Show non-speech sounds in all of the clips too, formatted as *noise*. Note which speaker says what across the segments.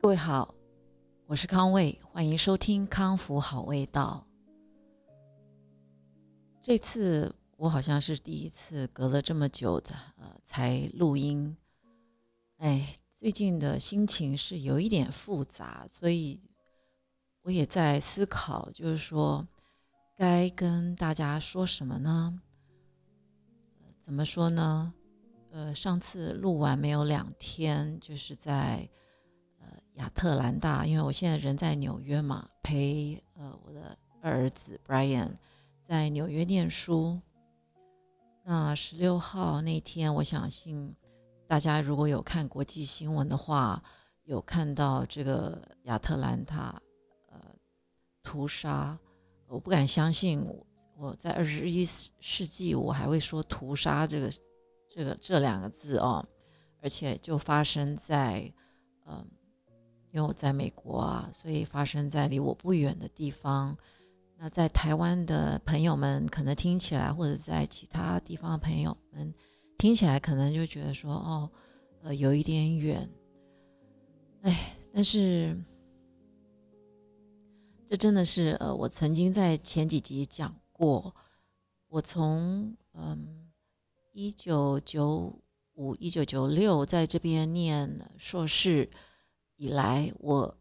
Speaker 1: 各位好，我是康卫，欢迎收听康复好味道。这次我好像是第一次隔了这么久的呃才录音，哎，最近的心情是有一点复杂，所以我也在思考，就是说该跟大家说什么呢？怎么说呢？呃，上次录完没有两天，就是在。亚特兰大，因为我现在人在纽约嘛，陪呃我的儿子 Brian 在纽约念书。那十六号那天，我相信大家如果有看国际新闻的话，有看到这个亚特兰大呃屠杀，我不敢相信我在二十一世纪我还会说屠杀这个这个这两个字哦，而且就发生在嗯。因为我在美国啊，所以发生在离我不远的地方。那在台湾的朋友们可能听起来，或者在其他地方的朋友们听起来，可能就觉得说，哦，呃，有一点远。哎，但是这真的是，呃，我曾经在前几集讲过，我从嗯一九九五、一九九六在这边念硕士。以来，我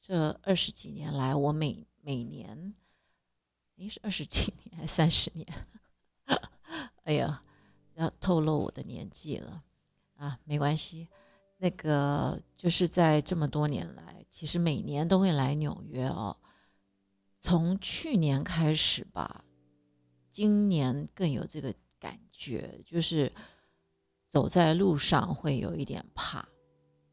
Speaker 1: 这二十几年来，我每每年，诶，是二十几年还是三十年？*laughs* 哎呀，要透露我的年纪了啊，没关系。那个就是在这么多年来，其实每年都会来纽约哦。从去年开始吧，今年更有这个感觉，就是走在路上会有一点怕。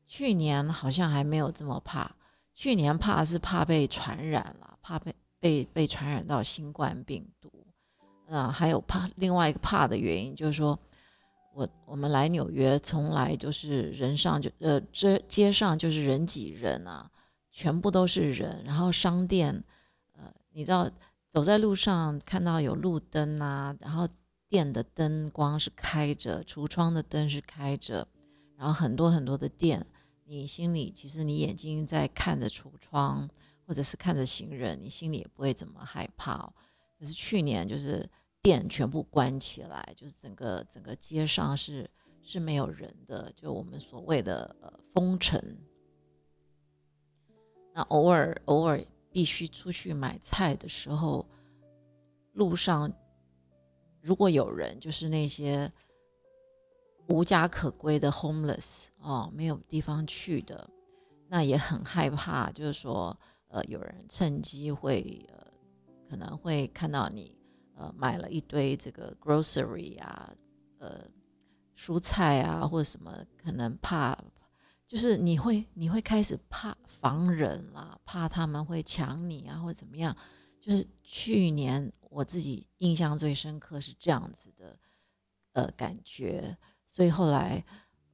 Speaker 1: 去年好像还没有这么怕，去年怕是怕被传染了，怕被被被传染到新冠病毒，嗯，还有怕另外一个怕的原因就是说，我我们来纽约从来就是人上就呃这街上就是人挤人啊，全部都是人，然后商店，呃，你知道走在路上看到有路灯啊，然后店的灯光是开着，橱窗的灯是开着，然后很多很多的店。你心里其实你眼睛在看着橱窗，或者是看着行人，你心里也不会怎么害怕。可是去年就是店全部关起来，就是整个整个街上是是没有人的，就我们所谓的呃封城。那偶尔偶尔必须出去买菜的时候，路上如果有人，就是那些。无家可归的 homeless 哦，没有地方去的，那也很害怕。就是说，呃，有人趁机会，呃，可能会看到你，呃，买了一堆这个 grocery 啊，呃，蔬菜啊，或者什么，可能怕，就是你会，你会开始怕防人啦，怕他们会抢你啊，或者怎么样。就是去年我自己印象最深刻是这样子的，呃，感觉。所以后来，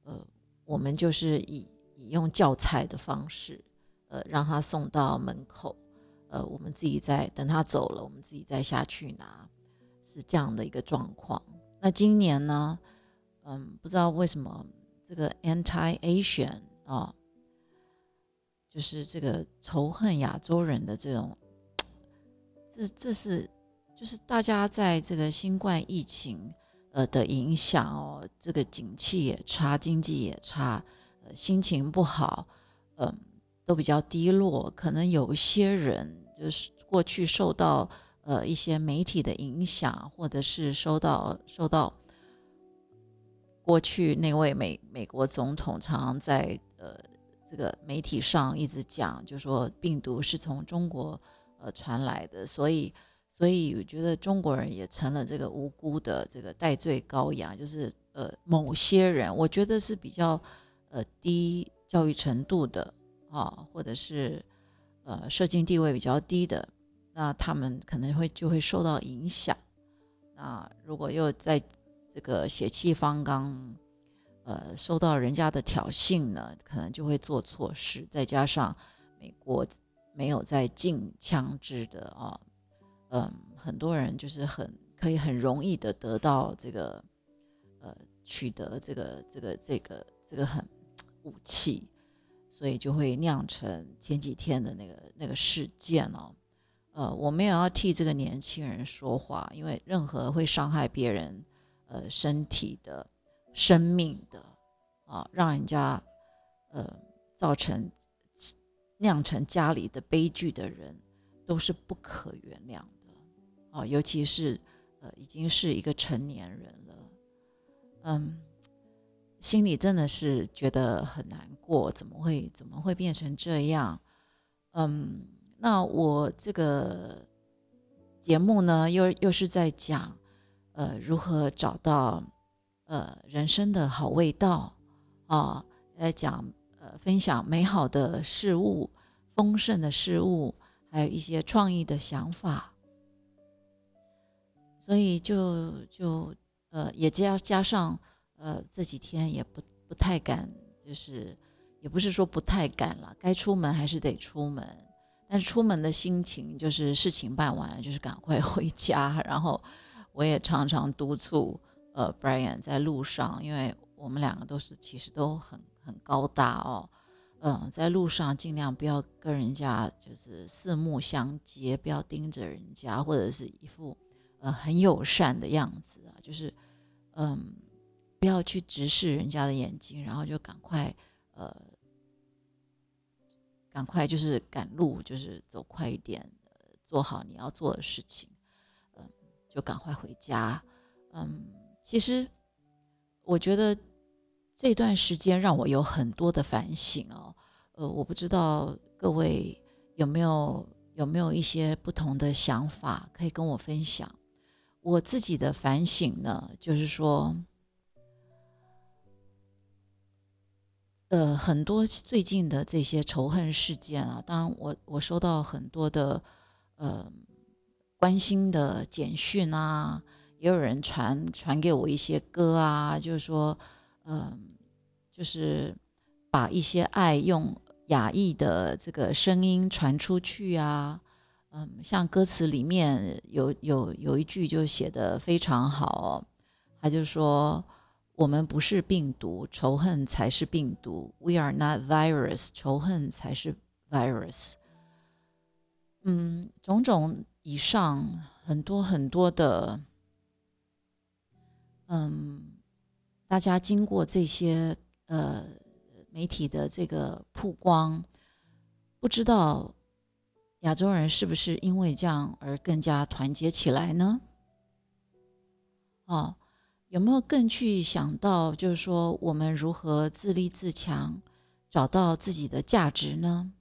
Speaker 1: 呃，我们就是以以用叫菜的方式，呃，让他送到门口，呃，我们自己再等他走了，我们自己再下去拿，是这样的一个状况。那今年呢，嗯，不知道为什么这个 anti-Asian 啊，就是这个仇恨亚洲人的这种，这这是就是大家在这个新冠疫情。呃的影响哦，这个景气也差，经济也差，呃，心情不好，嗯，都比较低落。可能有些人就是过去受到呃一些媒体的影响，或者是受到受到过去那位美美国总统常常在呃这个媒体上一直讲，就说病毒是从中国呃传来的，所以。所以我觉得中国人也成了这个无辜的这个戴罪羔羊，就是呃某些人，我觉得是比较呃低教育程度的啊，或者是呃社经地位比较低的，那他们可能会就会受到影响。那如果又在这个血气方刚，呃受到人家的挑衅呢，可能就会做错事。再加上美国没有在禁枪支的啊。嗯，很多人就是很可以很容易的得到这个，呃，取得这个这个这个这个很武器，所以就会酿成前几天的那个那个事件哦。呃，我没有要替这个年轻人说话，因为任何会伤害别人呃身体的、生命的啊，让人家呃造成酿成家里的悲剧的人，都是不可原谅的啊，尤其是呃已经是一个成年人了，嗯，心里真的是觉得很难过，怎么会怎么会变成这样？嗯。那我这个节目呢，又又是在讲，呃，如何找到呃人生的好味道啊，在讲呃分享美好的事物、丰盛的事物，还有一些创意的想法，所以就就呃也加加上呃这几天也不不太敢，就是也不是说不太敢了，该出门还是得出门。但是出门的心情就是事情办完了，就是赶快 *laughs* 回家。然后我也常常督促呃 Brian 在路上，因为我们两个都是其实都很很高大哦，嗯，在路上尽量不要跟人家就是四目相接，不要盯着人家，或者是一副呃很友善的样子啊，就是嗯不要去直视人家的眼睛，然后就赶快呃。赶快就是赶路，就是走快一点，做好你要做的事情，嗯，就赶快回家。嗯，其实我觉得这段时间让我有很多的反省哦。呃，我不知道各位有没有有没有一些不同的想法可以跟我分享。我自己的反省呢，就是说。呃，很多最近的这些仇恨事件啊，当然我我收到很多的呃关心的简讯啊，也有人传传给我一些歌啊，就是说，嗯，就是把一些爱用雅意的这个声音传出去啊，嗯，像歌词里面有有有一句就写的非常好，他就说。我们不是病毒，仇恨才是病毒。We are not virus，仇恨才是 virus。嗯，种种以上很多很多的，嗯，大家经过这些呃媒体的这个曝光，不知道亚洲人是不是因为这样而更加团结起来呢？哦。有没有更去想到，就是说我们如何自立自强，找到自己的价值呢？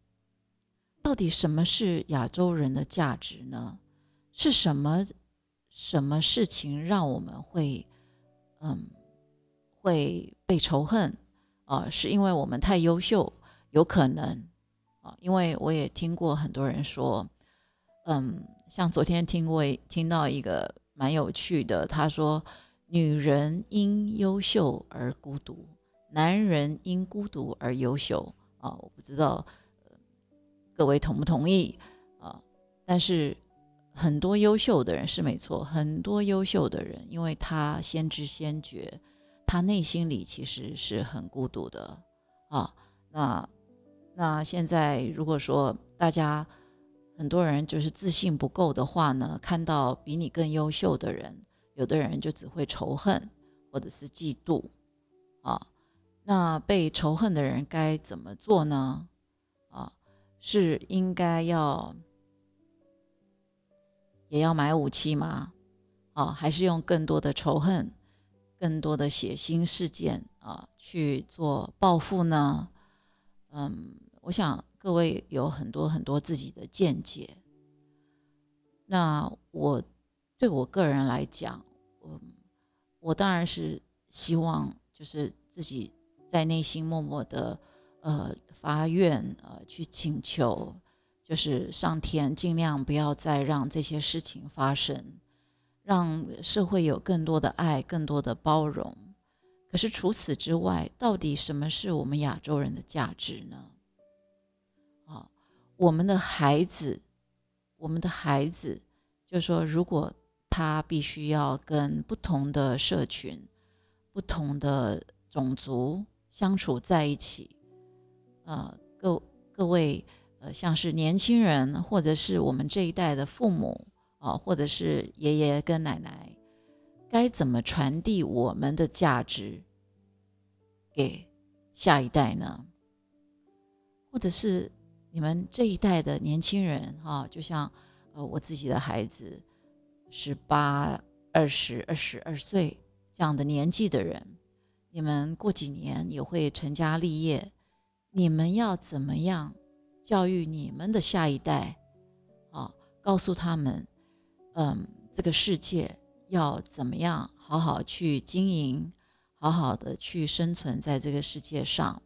Speaker 1: 到底什么是亚洲人的价值呢？是什么什么事情让我们会嗯会被仇恨啊？是因为我们太优秀？有可能啊，因为我也听过很多人说，嗯，像昨天听过听到一个蛮有趣的，他说。女人因优秀而孤独，男人因孤独而优秀啊！我不知道各位同不同意啊？但是很多优秀的人是没错，很多优秀的人，因为他先知先觉，他内心里其实是很孤独的啊。那那现在如果说大家很多人就是自信不够的话呢，看到比你更优秀的人。有的人就只会仇恨，或者是嫉妒，啊，那被仇恨的人该怎么做呢？啊，是应该要也要买武器吗？啊，还是用更多的仇恨、更多的血腥事件啊去做报复呢？嗯，我想各位有很多很多自己的见解。那我对我个人来讲。嗯，我当然是希望，就是自己在内心默默的，呃，发愿，呃，去请求，就是上天尽量不要再让这些事情发生，让社会有更多的爱，更多的包容。可是除此之外，到底什么是我们亚洲人的价值呢？我们的孩子，我们的孩子，就说如果。他必须要跟不同的社群、不同的种族相处在一起，呃，各各位呃，像是年轻人，或者是我们这一代的父母啊，或者是爷爷跟奶奶，该怎么传递我们的价值给下一代呢？或者是你们这一代的年轻人哈，就像呃我自己的孩子，十八、二十、二十二岁这样的年纪的人，你们过几年也会成家立业。你们要怎么样教育你们的下一代？啊，告诉他们，嗯，这个世界要怎么样好好去经营，好好的去生存在这个世界上，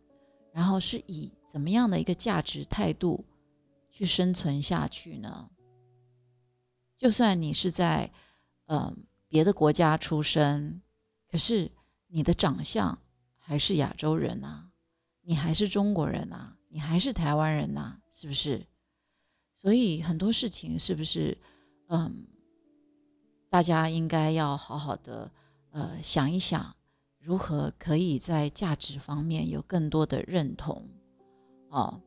Speaker 1: 然后是以怎么样的一个价值态度去生存下去呢？就算你是在嗯别的国家出生，可是你的长相还是亚洲人啊。你还是中国人呐，你还是台湾人呐，是不是？所以很多事情是不是，嗯，大家应该要好好的呃想一想，如何可以在价值方面有更多的认同，哦，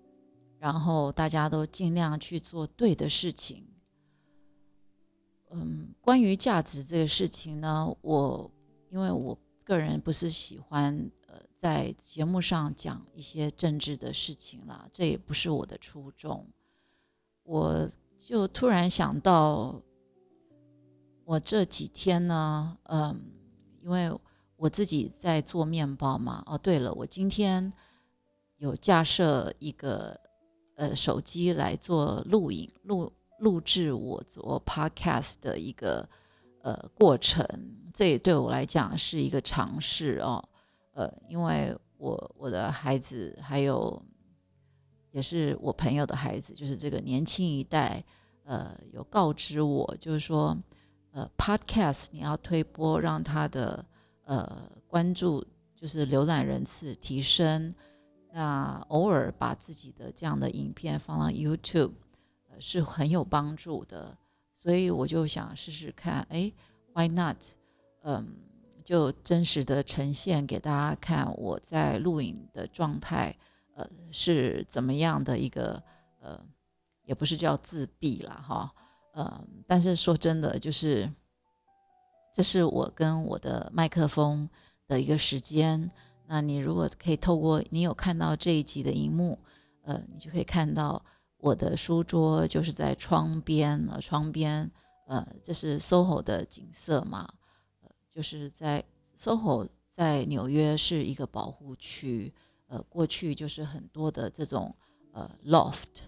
Speaker 1: 然后大家都尽量去做对的事情。嗯，关于价值这个事情呢，我因为我个人不是喜欢呃。在节目上讲一些政治的事情了，这也不是我的初衷。我就突然想到，我这几天呢，嗯，因为我自己在做面包嘛。哦，对了，我今天有架设一个呃手机来做录影、录录制我做 podcast 的一个呃过程，这也对我来讲是一个尝试哦。呃，因为我我的孩子还有，也是我朋友的孩子，就是这个年轻一代，呃，有告知我，就是说，呃，Podcast 你要推播，让他的呃关注就是浏览人次提升，那偶尔把自己的这样的影片放到 YouTube，呃，是很有帮助的，所以我就想试试看，哎，Why not？嗯。就真实的呈现给大家看，我在录影的状态，呃，是怎么样的一个，呃，也不是叫自闭了哈，呃，但是说真的，就是这是我跟我的麦克风的一个时间。那你如果可以透过你有看到这一集的荧幕，呃，你就可以看到我的书桌就是在窗边，呃，窗边，呃，这是 SOHO 的景色嘛。就是在 SOHO，在纽约是一个保护区，呃，过去就是很多的这种呃 loft，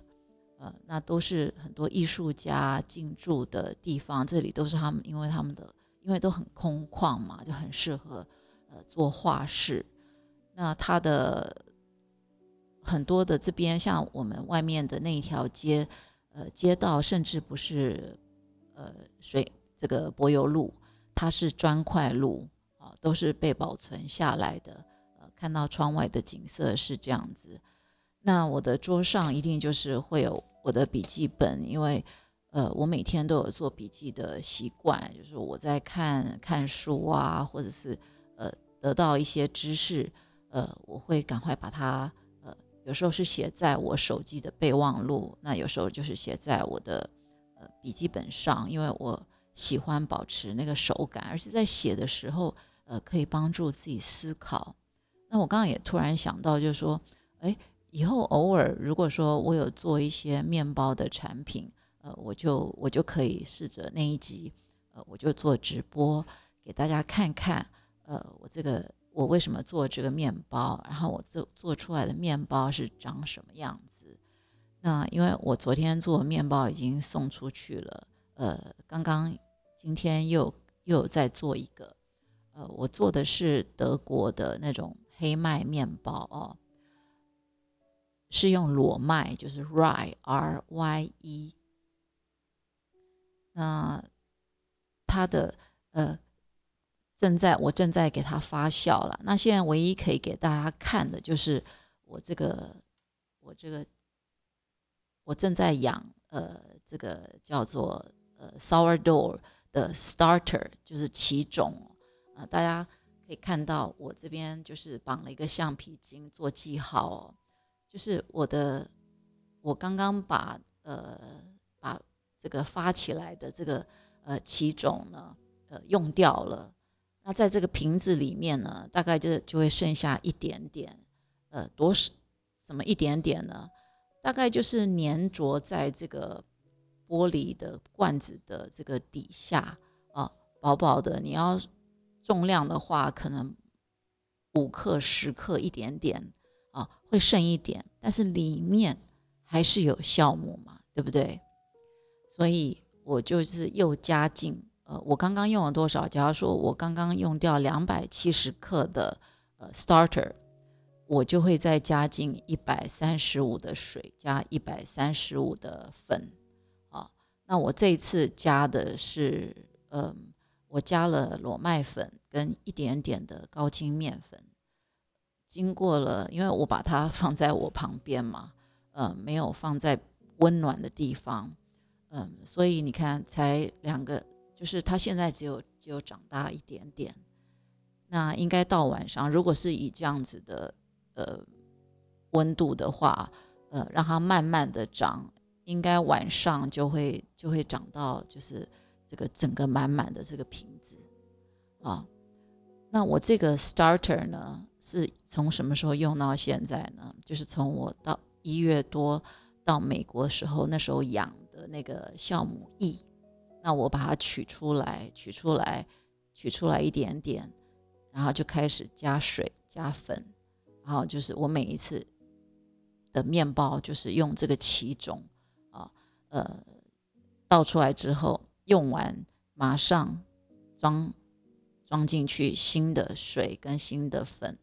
Speaker 1: 呃，那都是很多艺术家进驻的地方，这里都是他们，因为他们的因为都很空旷嘛，就很适合呃做画室。那它的很多的这边像我们外面的那一条街，呃，街道甚至不是呃水这个柏油路。它是砖块路啊，都是被保存下来的。呃，看到窗外的景色是这样子。那我的桌上一定就是会有我的笔记本，因为呃，我每天都有做笔记的习惯，就是我在看看书啊，或者是呃得到一些知识，呃，我会赶快把它呃，有时候是写在我手机的备忘录，那有时候就是写在我的呃笔记本上，因为我。喜欢保持那个手感，而且在写的时候，呃，可以帮助自己思考。那我刚刚也突然想到，就是说，哎，以后偶尔如果说我有做一些面包的产品，呃，我就我就可以试着那一集，呃，我就做直播给大家看看，呃，我这个我为什么做这个面包，然后我做做出来的面包是长什么样子。那因为我昨天做面包已经送出去了，呃，刚刚。今天又又在做一个，呃，我做的是德国的那种黑麦面包哦，是用裸麦，就是 rye r y e。那它的呃正在我正在给它发酵了。那现在唯一可以给大家看的就是我这个我这个我正在养呃这个叫做呃 sourdough。的 starter 就是起种啊，大家可以看到我这边就是绑了一个橡皮筋做记号哦。就是我的，我刚刚把呃把这个发起来的这个呃起种呢，呃用掉了。那在这个瓶子里面呢，大概就就会剩下一点点，呃，多什什么一点点呢？大概就是粘着在这个玻璃的罐子的这个底下啊，薄薄的。你要重量的话，可能五克、十克一点点啊，会剩一点，但是里面还是有酵母嘛，对不对？所以我就是又加进。呃，我刚刚用了多少？假如说我刚刚用掉两百七十克的呃 starter，我就会再加进一百三十五的水，加一百三十五的粉，啊，那我这一次加的是，嗯，我加了裸麦粉跟一点点的高筋面粉，经过了，因为我把它 *laughs* 放在我旁边嘛，呃，没有放在温暖的地方，嗯，所以你看，才两个。就是它现在只有只有长大一点点，那应该到晚上，如果是以这样子的呃温度的话，呃，让它慢慢的长，应该晚上就会就会长到就是这个整个满满的这个瓶子啊。那我这个 starter 呢，是从什么时候用到现在呢？就是从我到一月多到美国时候，那时候养的那个酵母 E。那我把它取出来，取出来，取出来一点点，然后就开始加水、加粉，然后就是我每一次的面包就是用这个起种啊，呃，倒出来之后用完马上装装进去新的水跟新的粉，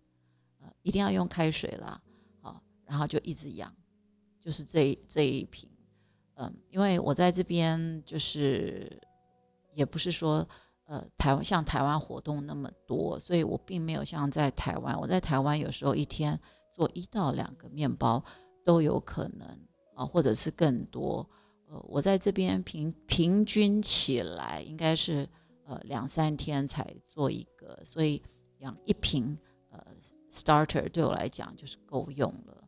Speaker 1: 呃，一定要用开水啦，好，然后就一直养，就是这这一瓶。嗯，因为我在这边就是，也不是说，呃，台湾像台湾活动那么多，所以我并没有像在台湾。我在台湾有时候一天做一到两个面包都有可能啊，或者是更多。呃，我在这边平平均起来应该是呃两三天才做一个，所以养一瓶呃 starter 对我来讲就是够用了。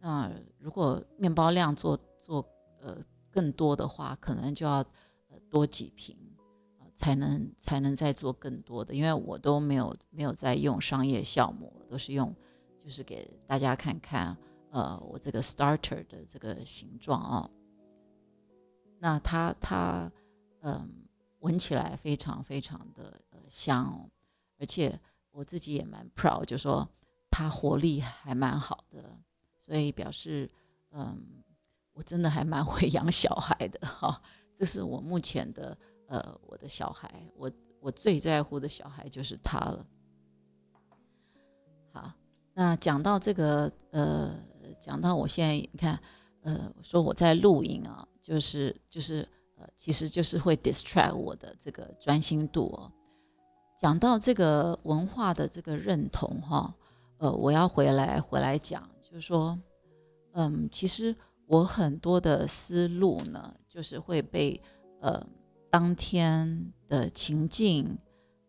Speaker 1: 那如果面包量做做。呃，更多的话，可能就要呃多几瓶，呃，才能才能再做更多的。因为我都没有没有在用商业酵母，都是用就是给大家看看，呃，我这个 starter 的这个形状啊。那它它嗯，闻起来非常非常的呃香哦，而且我自己也蛮 proud，就说它活力还蛮好的，所以表示嗯。我真的还蛮会养小孩的哈，这是我目前的呃我的小孩，我我最在乎的小孩就是他了。好，那讲到这个呃，讲到我现在你看呃，说我在录影啊，就是就是呃，其实就是会 distract 我的这个专心度哦。讲到这个文化的这个认同哈，呃，我要回来回来讲，就是说嗯，其实。我很多的思路呢，就是会被呃当天的情境，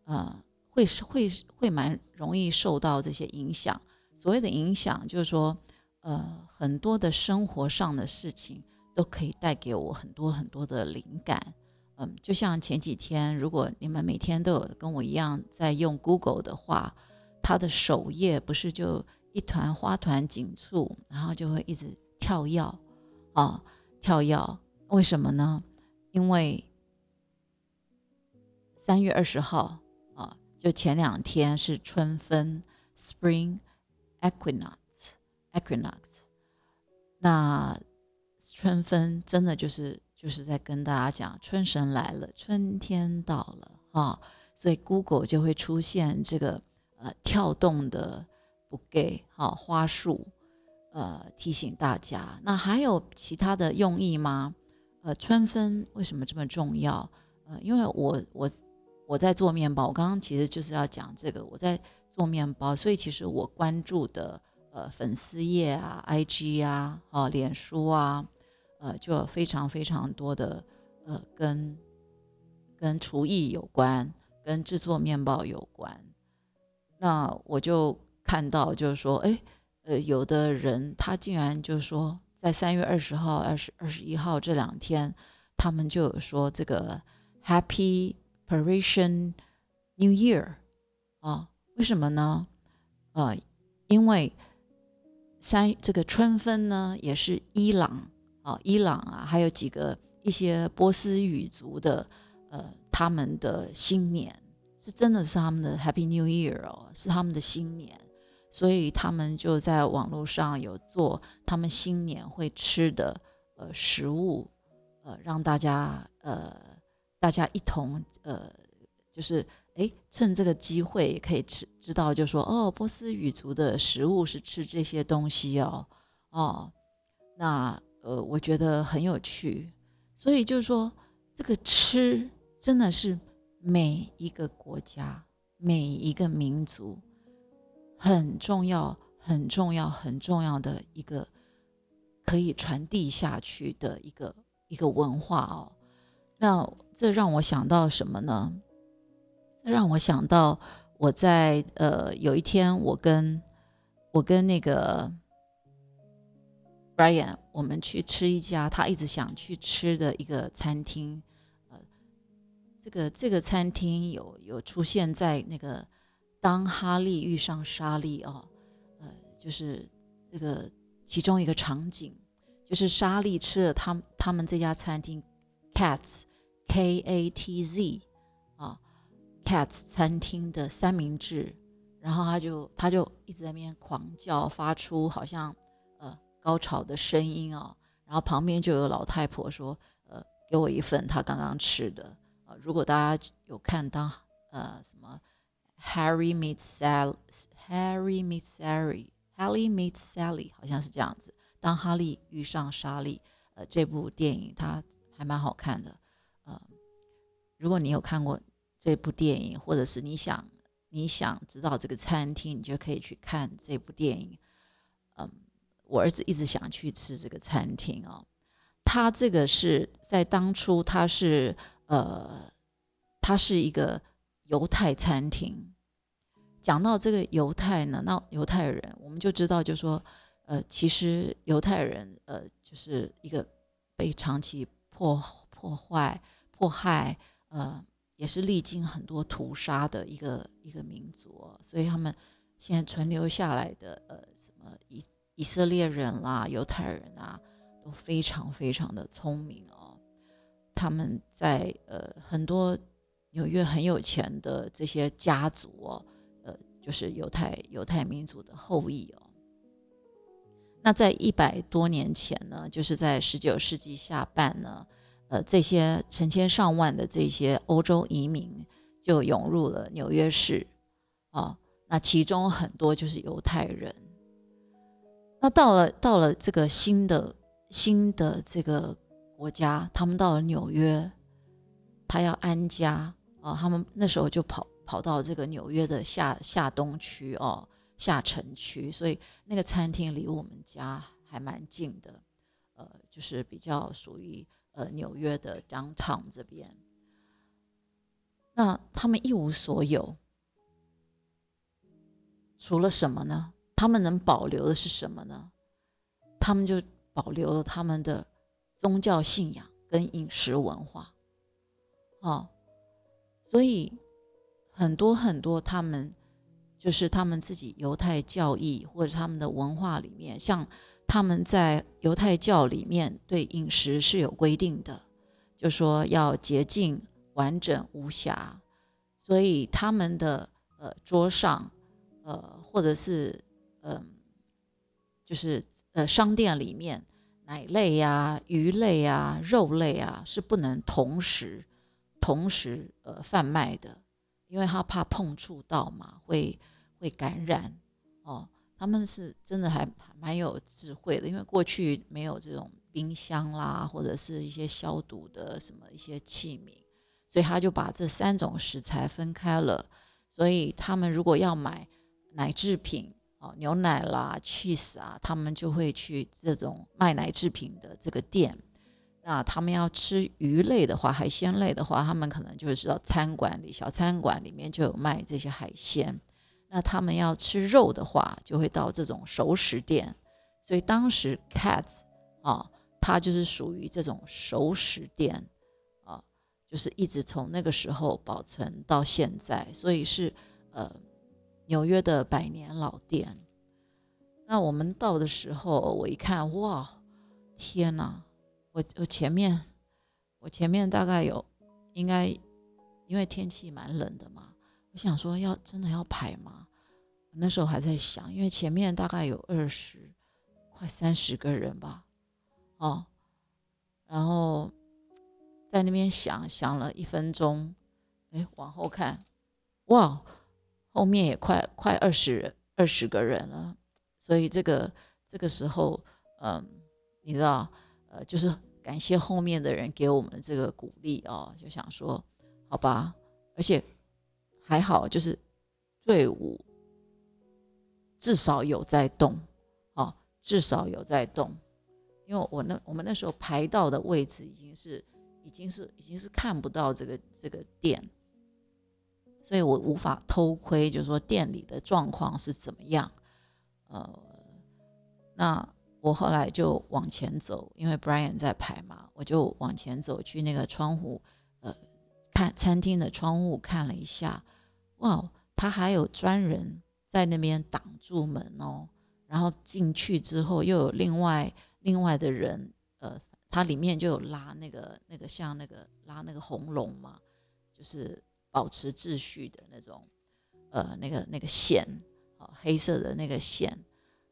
Speaker 1: 呃，会是会会蛮容易受到这些影响。所谓的影响，就是说，呃，很多的生活上的事情都可以带给我很多很多的灵感。嗯，就像前几天，如果你们每天都有跟我一样在用 Google 的话，它的首页不是就一团花团锦簇，然后就会一直跳药。啊，跳药，为什么呢？因为三月二十号啊，就前两天是春分 （Spring Equinox），Equinox。那春分真的就是就是在跟大家讲，春神来了，春天到了啊，所以 Google 就会出现这个呃跳动的不给好花束。呃，提醒大家，那还有其他的用意吗？呃，春分为什么这么重要？呃，因为我我我在做面包，我刚刚其实就是要讲这个，我在做面包，所以其实我关注的呃粉丝页啊、IG 啊、哦脸书啊，呃，就有非常非常多的呃跟跟厨艺有关、跟制作面包有关，那我就看到就是说，哎。呃，有的人他竟然就说，在三月二十号、二十二十一号这两天，他们就说这个 Happy Parisian New Year 啊？为什么呢？啊，因为三这个春分呢，也是伊朗啊，伊朗啊，还有几个一些波斯语族的，呃，他们的新年是真的是他们的 Happy New Year 哦，是他们的新年。所以他们就在网络上有做他们新年会吃的呃食物，呃让大家呃大家一同呃就是哎趁这个机会可以吃知道就说哦波斯语族的食物是吃这些东西哦哦那呃我觉得很有趣，所以就是说这个吃真的是每一个国家每一个民族。很重要，很重要，很重要的一个可以传递下去的一个一个文化哦。那这让我想到什么呢？这让我想到我在呃有一天，我跟我跟那个 Brian，我们去吃一家他一直想去吃的一个餐厅。呃，这个这个餐厅有有出现在那个。当哈利遇上莎莉哦，呃，就是这个其中一个场景，就是莎莉吃了他他们这家餐厅 Cats K A T Z 啊 Cats 餐厅的三明治，然后他就他就一直在那边狂叫，发出好像呃高潮的声音哦，然后旁边就有老太婆说，呃，给我一份他刚刚吃的啊，如果大家有看当呃什么。Harry meets Sally, Harry meets Sally, Harry meets Sally，好像是这样子。当哈利遇上莎莉，呃，这部电影它还蛮好看的。呃，如果你有看过这部电影，或者是你想你想知道这个餐厅，你就可以去看这部电影。嗯，我儿子一直想去吃这个餐厅哦。他这个是在当初，他是呃，他是一个犹太餐厅。讲到这个犹太呢，那犹太人我们就知道，就说，呃，其实犹太人，呃，就是一个被长期破破坏、迫害，呃，也是历经很多屠杀的一个一个民族，所以他们现在存留下来的，呃，什么以以色列人啦、犹太人啊，都非常非常的聪明哦。他们在呃很多纽约很有钱的这些家族哦。就是犹太犹太民族的后裔哦。那在一百多年前呢，就是在十九世纪下半呢，呃，这些成千上万的这些欧洲移民就涌入了纽约市啊。那其中很多就是犹太人。那到了到了这个新的新的这个国家，他们到了纽约，他要安家啊，他们那时候就跑。跑到这个纽约的下下东区哦，下城区，所以那个餐厅离我们家还蛮近的，呃，就是比较属于呃纽约的 downtown 这边。那他们一无所有，除了什么呢？他们能保留的是什么呢？他们就保留了他们的宗教信仰跟饮食文化，哦，所以。很多很多，他们就是他们自己犹太教义或者他们的文化里面，像他们在犹太教里面对饮食是有规定的，就说要洁净、完整、无瑕，所以他们的呃桌上，呃或者是嗯，就是呃商店里面奶类呀、鱼类呀、肉类啊是不能同时同时呃贩卖的。因为他怕碰触到嘛，会会感染哦。他们是真的还蛮有智慧的，因为过去没有这种冰箱啦，或者是一些消毒的什么一些器皿，所以他就把这三种食材分开了。所以他们如果要买奶制品哦，牛奶啦、cheese 啊，他们就会去这种卖奶制品的这个店。那他们要吃鱼类的话，海鲜类的话，他们可能就是到餐馆里，小餐馆里面就有卖这些海鲜。那他们要吃肉的话，就会到这种熟食店。所以当时 Cats 啊，它就是属于这种熟食店啊，就是一直从那个时候保存到现在，所以是呃纽约的百年老店。那我们到的时候，我一看，哇，天哪！我我前面我前面大概有应该因为天气蛮冷的嘛。我想说，要真的要排吗？那时候还在想，因为前面大概有二十，快三十个人吧，哦，然后在那边想想了一分钟，哎，往后看，哇，后面也快快二十二十个人了，所以这个这个时候，嗯，你知道，呃，就是感谢后面的人给我们的这个鼓励哦，就想说，好吧，而且。还好，就是队伍至少有在动，哦，至少有在动。因为我那我们那时候排到的位置已经是已经是已经是看不到这个这个店，所以我无法偷窥，就是说店里的状况是怎么样。呃，那我后来就往前走，因为 Brian 在排嘛，我就往前走去那个窗户，呃。看餐厅的窗户看了一下，哇，他还有专人在那边挡住门哦。然后进去之后又有另外另外的人，呃，他里面就有拉那个那个像那个拉那个红龙嘛，就是保持秩序的那种，呃，那个那个线，黑色的那个线，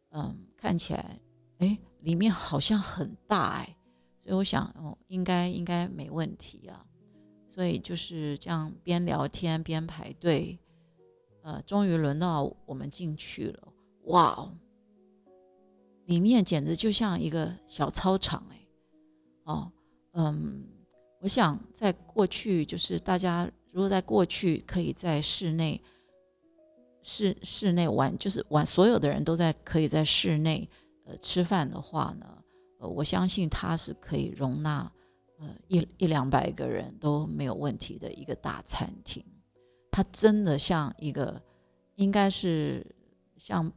Speaker 1: 嗯，看起来，哎，里面好像很大哎，所以我想，哦，应该应该没问题啊。所以就是这样边聊天边排队，呃，终于轮到我们进去了。哇哦，里面简直就像一个小操场哎！哦，嗯，我想在过去，就是大家如果在过去可以在室内室室内玩，就是玩所有的人都在可以在室内呃吃饭的话呢，呃，我相信它是可以容纳。呃，一一两百个人都没有问题的一个大餐厅，它真的像一个，应该是像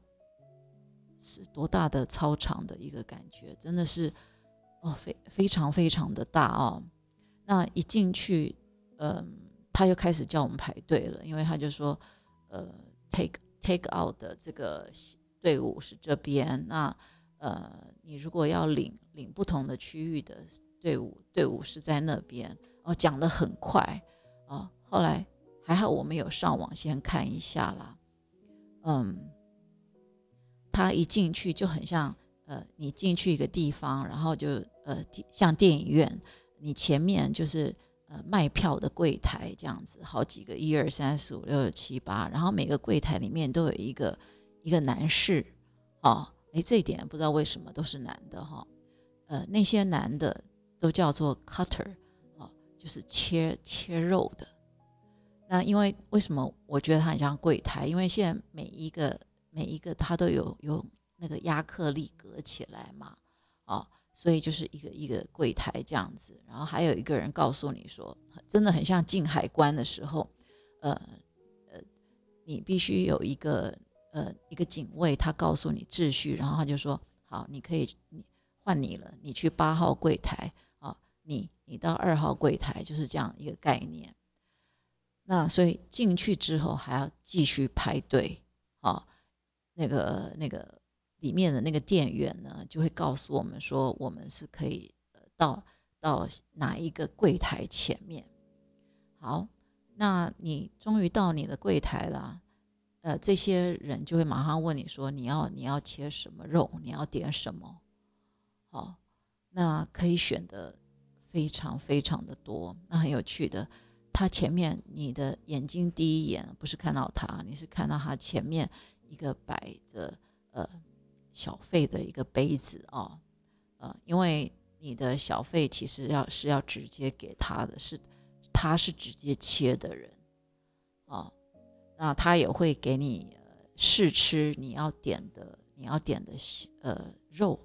Speaker 1: 是多大的操场的一个感觉，真的是哦，非非常非常的大哦。那一进去，嗯，他就开始叫我们排队了，因为他就说，呃，take take out 的这个队伍是这边，那呃，你如果要领领不同的区域的。队伍队伍是在那边哦，讲的很快哦。后来还好我们有上网先看一下啦。嗯，他一进去就很像呃，你进去一个地方，然后就呃像电影院，你前面就是呃卖票的柜台这样子，好几个一二三四五六七八，然后每个柜台里面都有一个一个男士哦，哎这一点不知道为什么都是男的哈，呃那些男的。都叫做 cutter，哦，就是切切肉的。那因为为什么我觉得它很像柜台？因为现在每一个每一个它都有有那个亚克力隔起来嘛，哦，所以就是一个一个柜台这样子。然后还有一个人告诉你说，真的很像进海关的时候，呃呃，你必须有一个呃一个警卫，他告诉你秩序，然后他就说好，你可以你换你了，你去八号柜台啊。你你到二号柜台就是这样一个概念，那所以进去之后还要继续排队啊，那个那个里面的那个店员呢就会告诉我们说我们是可以到到哪一个柜台前面。好，那你终于到你的柜台了，呃，这些人就会马上问你说你要你要切什么肉，你要点什么？好，那可以选的。非常非常的多，那很有趣的。他前面你的眼睛第一眼不是看到他，你是看到他前面一个摆着呃小费的一个杯子哦，呃，因为你的小费其实要是要直接给他的，是他是直接切的人哦，那他也会给你试吃你要点的你要点的呃肉，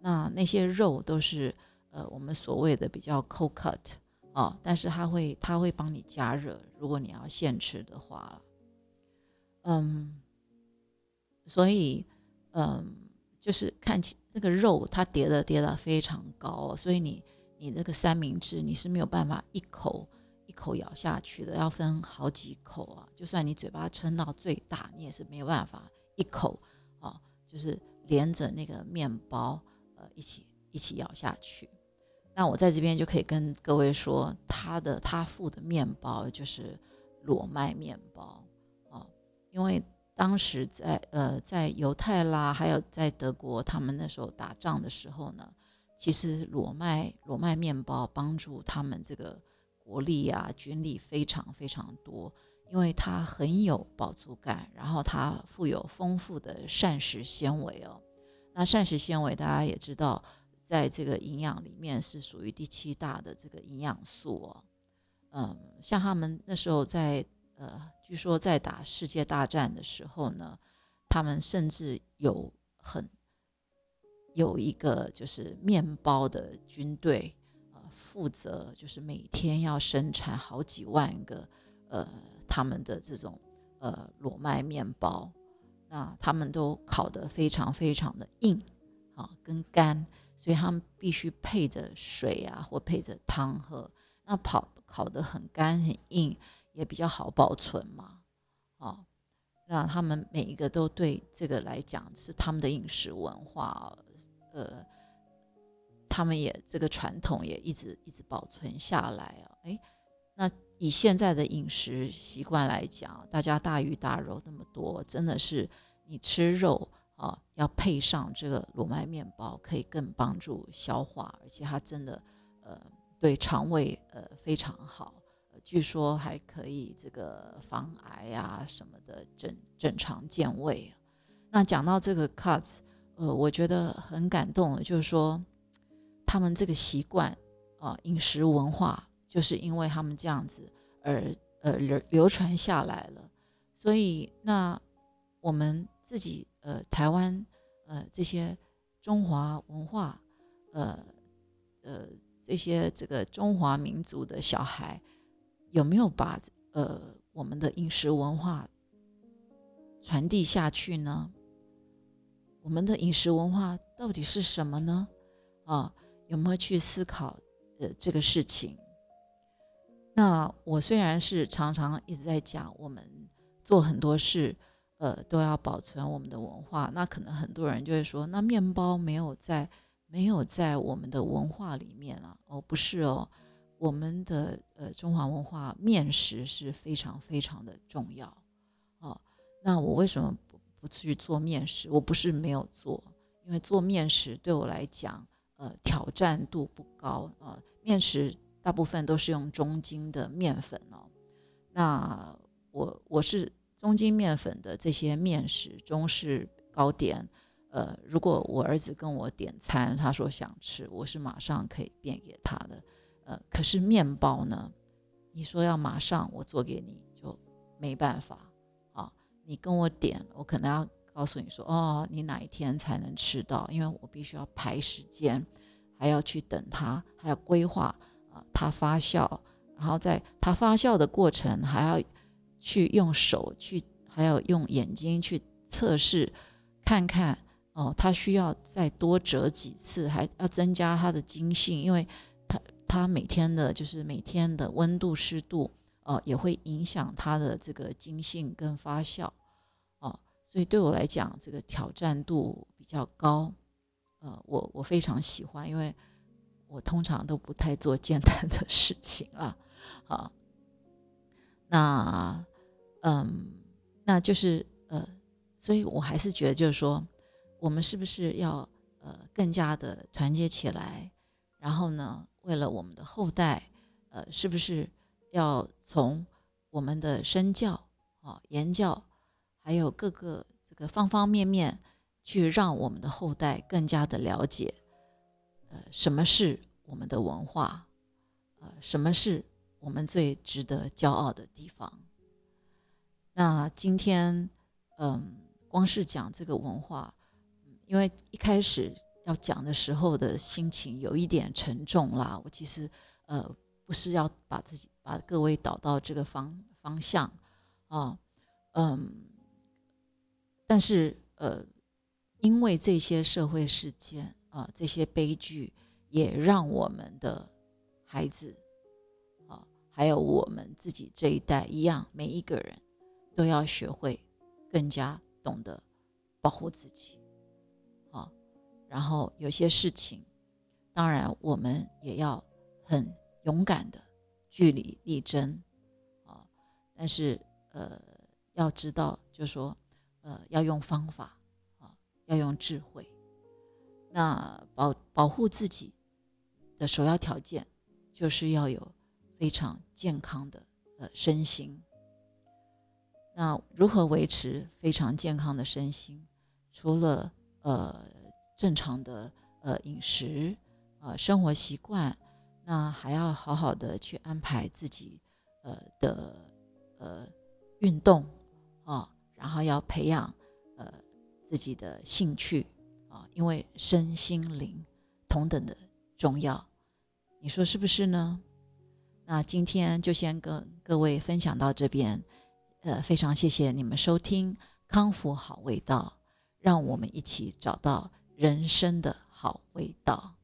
Speaker 1: 那那些肉都是。呃，我们所谓的比较 cold cut 哦，但是他会他会帮你加热，如果你要现吃的话，嗯，所以，嗯，就是看起那个肉，它叠的叠的非常高，所以你你那个三明治你是没有办法一口口咬下去的，要分好几口啊。就算你嘴巴撑到最大，你也是没有办法一口啊，就是连着那个面包呃一起一起咬下去。那我在这边就可以跟各位说，他的他付的面包就是裸麦面包啊，因为。当时在呃，在犹太啦，还有在德国，他们那时候打仗的时候呢，其实裸麦裸麦面包帮助他们这个国力啊、军力非常非常多，因为它很有饱足感，然后它富有丰富的膳食纤维哦。那膳食纤维大家也知道，在这个营养里面是属于第七大的这个营养素哦。嗯，像他们那时候在。呃，据说在打世界大战的时候呢，他们甚至有很有一个就是面包的军队，负责就是每天要生产好几万个呃他们的这种呃裸麦面包，那他们都烤得非常非常的硬啊跟干，所以他们必须配着水啊或配着汤喝，那跑烤得很干很硬。也比较好保存嘛，啊，那他们每一个都对这个来讲是他们的饮食文化，呃，他们也这个传统也一直一直保存下来啊。哎，那以现在的饮食习惯来讲，大家大鱼大肉那么多，真的是你吃肉啊，要配上这个裸麦面包，可以更帮助消化，而且它真的呃对肠胃呃非常好。据说还可以这个防癌啊什么的，正正常健胃。那讲到这个 cuts，呃，我觉得很感动，就是说他们这个习惯啊，饮食文化，就是因为他们这样子而呃流流传下来了。所以那我们自己呃台湾呃这些中华文化呃呃这些这个中华民族的小孩。有没有把呃我们的饮食文化传递下去呢？我们的饮食文化到底是什么呢？啊，有没有去思考呃这个事情？那我虽然是常常一直在讲，我们做很多事，呃，都要保存我们的文化。那可能很多人就会说，那面包没有在没有在我们的文化里面啊？哦，不是哦。我们的呃中华文化面食是非常非常的重要，哦，那我为什么不不去做面食？我不是没有做，因为做面食对我来讲，呃，挑战度不高啊。面食大部分都是用中筋的面粉哦，那我我是中筋面粉的这些面食，中式糕点，呃，如果我儿子跟我点餐，他说想吃，我是马上可以变给他的。呃，可是面包呢？你说要马上我做给你，就没办法啊。你跟我点，我可能要告诉你说，哦，你哪一天才能吃到？因为我必须要排时间，还要去等它，还要规划啊，它发酵，然后在它发酵的过程，还要去用手去，还要用眼睛去测试，看看哦，它需要再多折几次，还要增加它的精性，因为。它它每天的，就是每天的温度、湿度，哦，也会影响它的这个筋性跟发酵，所以对我来讲，这个挑战度比较高，呃，我我非常喜欢，因为我通常都不太做简单的事情了，啊，那，嗯，那就是呃，所以我还是觉得，就是说，我们是不是要呃更加的团结起来，然后呢？为了我们的后代，呃，是不是要从我们的身教啊、言教，还有各个个方方面面，去让我们的后代更加的了解，呃，什么是我们的文化，呃，什么是我们最值得骄傲的地方？那今天，嗯，光是讲这个文化，因为一开始。要讲的时候的心情有一点沉重啦。我其实呃不是要把自己把各位导到这个方方向啊，嗯，但是呃，因为这些社会事件啊，这些悲剧，也让我们的孩子啊，还有我们自己这一代一样，每一个人都要学会更加懂得保护自己。啊，然后有些事情，当然我们也要很勇敢的据理力争啊，但是呃，要知道，就说。呃，要用方法啊，要用智慧。那保保护自己的首要条件，就是要有非常健康的呃身心。那如何维持非常健康的身心？除了呃正常的呃饮食呃生活习惯，那还要好好的去安排自己呃的呃运动啊。然后要培养，呃，自己的兴趣啊，因为身心灵同等的重要，你说是不是呢？那今天就先跟各位分享到这边，呃，非常谢谢你们收听康复好味道，让我们一起找到人生的好味道。